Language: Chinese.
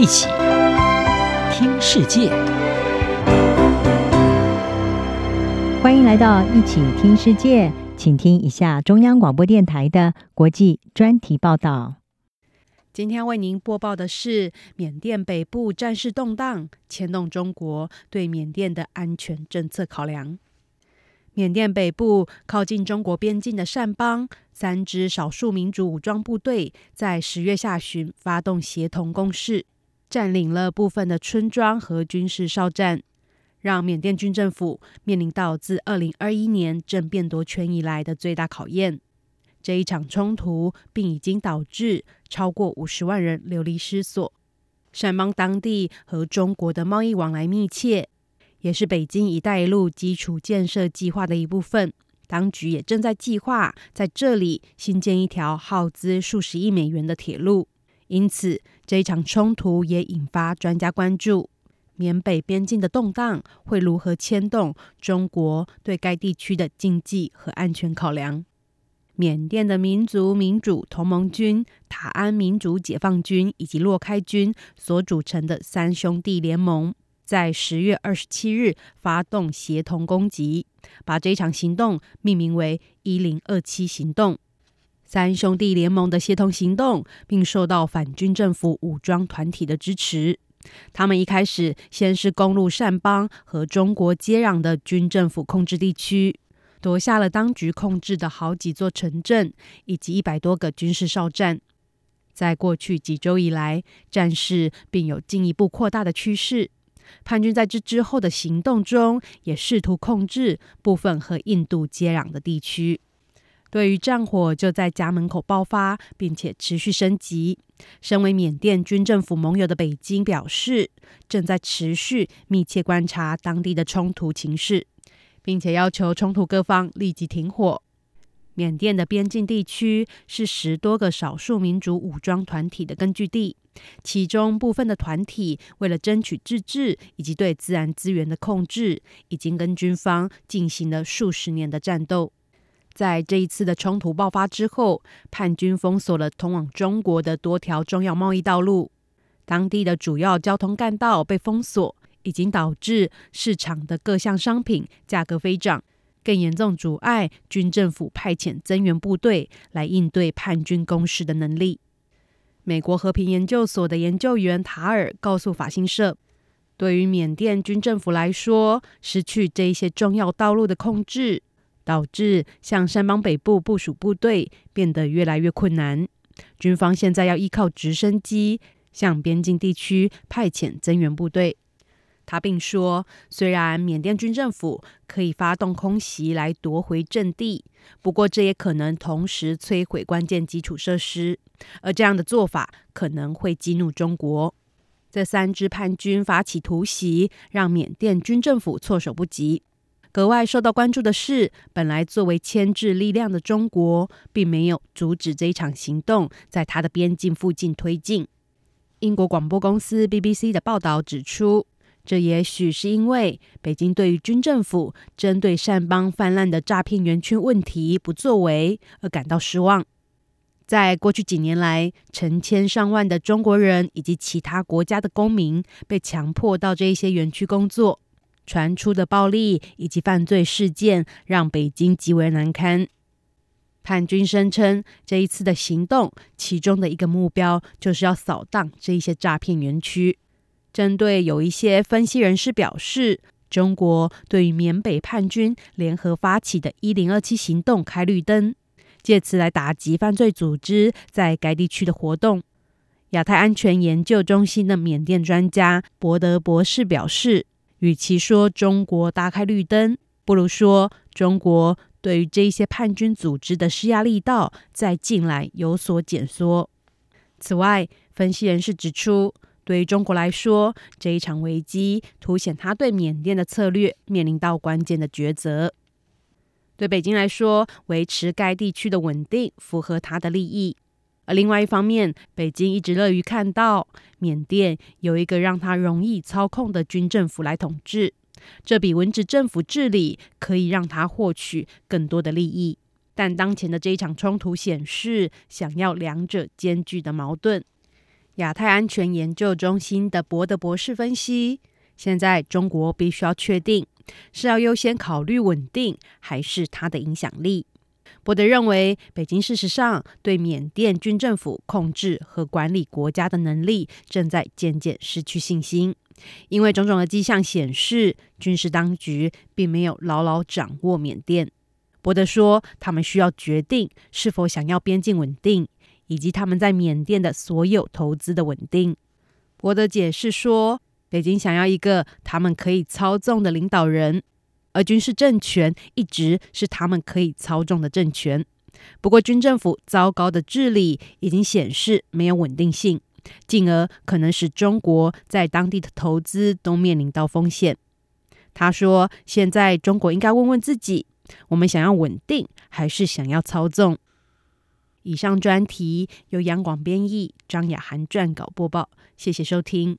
一起听世界，欢迎来到一起听世界，请听一下中央广播电台的国际专题报道。今天为您播报的是：缅甸北部战事动荡，牵动中国对缅甸的安全政策考量。缅甸北部靠近中国边境的善邦，三支少数民族武装部队在十月下旬发动协同攻势，占领了部分的村庄和军事哨站，让缅甸军政府面临到自二零二一年政变夺权以来的最大考验。这一场冲突并已经导致超过五十万人流离失所。善邦当地和中国的贸易往来密切。也是北京“一带一路”基础建设计划的一部分，当局也正在计划在这里新建一条耗资数十亿美元的铁路。因此，这一场冲突也引发专家关注：缅北边境的动荡会如何牵动中国对该地区的经济和安全考量？缅甸的民族民主同盟军、塔安民主解放军以及洛开军所组成的三兄弟联盟。在十月二十七日发动协同攻击，把这一场行动命名为“一零二七行动”。三兄弟联盟的协同行动，并受到反军政府武装团体的支持。他们一开始先是攻入善邦和中国接壤的军政府控制地区，夺下了当局控制的好几座城镇以及一百多个军事哨站。在过去几周以来，战事并有进一步扩大的趋势。叛军在这之后的行动中，也试图控制部分和印度接壤的地区。对于战火就在家门口爆发，并且持续升级，身为缅甸军政府盟友的北京表示，正在持续密切观察当地的冲突情势，并且要求冲突各方立即停火。缅甸的边境地区是十多个少数民族武装团体的根据地，其中部分的团体为了争取自治以及对自然资源的控制，已经跟军方进行了数十年的战斗。在这一次的冲突爆发之后，叛军封锁了通往中国的多条重要贸易道路，当地的主要交通干道被封锁，已经导致市场的各项商品价格飞涨。更严重阻碍军政府派遣增援部队来应对叛军攻势的能力。美国和平研究所的研究员塔尔告诉法新社，对于缅甸军政府来说，失去这一些重要道路的控制，导致向山邦北部部署部队变得越来越困难。军方现在要依靠直升机向边境地区派遣增援部队。他并说，虽然缅甸军政府可以发动空袭来夺回阵地，不过这也可能同时摧毁关键基础设施，而这样的做法可能会激怒中国。这三支叛军发起突袭，让缅甸军政府措手不及。格外受到关注的是，本来作为牵制力量的中国，并没有阻止这一场行动在它的边境附近推进。英国广播公司 BBC 的报道指出，这也许是因为北京对于军政府针对善邦泛滥的诈骗园区问题不作为而感到失望。在过去几年来，成千上万的中国人以及其他国家的公民被强迫到这一些园区工作，传出的暴力以及犯罪事件让北京极为难堪。叛军声称，这一次的行动其中的一个目标就是要扫荡这一些诈骗园区。针对有一些分析人士表示，中国对于缅北叛军联合发起的“一零二七行动”开绿灯，借此来打击犯罪组织在该地区的活动。亚太安全研究中心的缅甸专家博德博士表示，与其说中国大开绿灯，不如说中国对于这些叛军组织的施压力道在近来有所减缩。此外，分析人士指出，对于中国来说，这一场危机凸显他对缅甸的策略面临到关键的抉择。对北京来说，维持该地区的稳定符合他的利益；而另外一方面，北京一直乐于看到缅甸有一个让他容易操控的军政府来统治，这比文职政府治理可以让他获取更多的利益。但当前的这一场冲突显示，想要两者兼具的矛盾。亚太安全研究中心的博德博士分析，现在中国必须要确定是要优先考虑稳定，还是它的影响力。博德认为，北京事实上对缅甸军政府控制和管理国家的能力正在渐渐失去信心，因为种种的迹象显示，军事当局并没有牢牢掌握缅甸。博德说，他们需要决定是否想要边境稳定。以及他们在缅甸的所有投资的稳定。博德解释说，北京想要一个他们可以操纵的领导人，而军事政权一直是他们可以操纵的政权。不过，军政府糟糕的治理已经显示没有稳定性，进而可能使中国在当地的投资都面临到风险。他说，现在中国应该问问自己：我们想要稳定，还是想要操纵？以上专题由杨广编译，张雅涵撰稿播报。谢谢收听。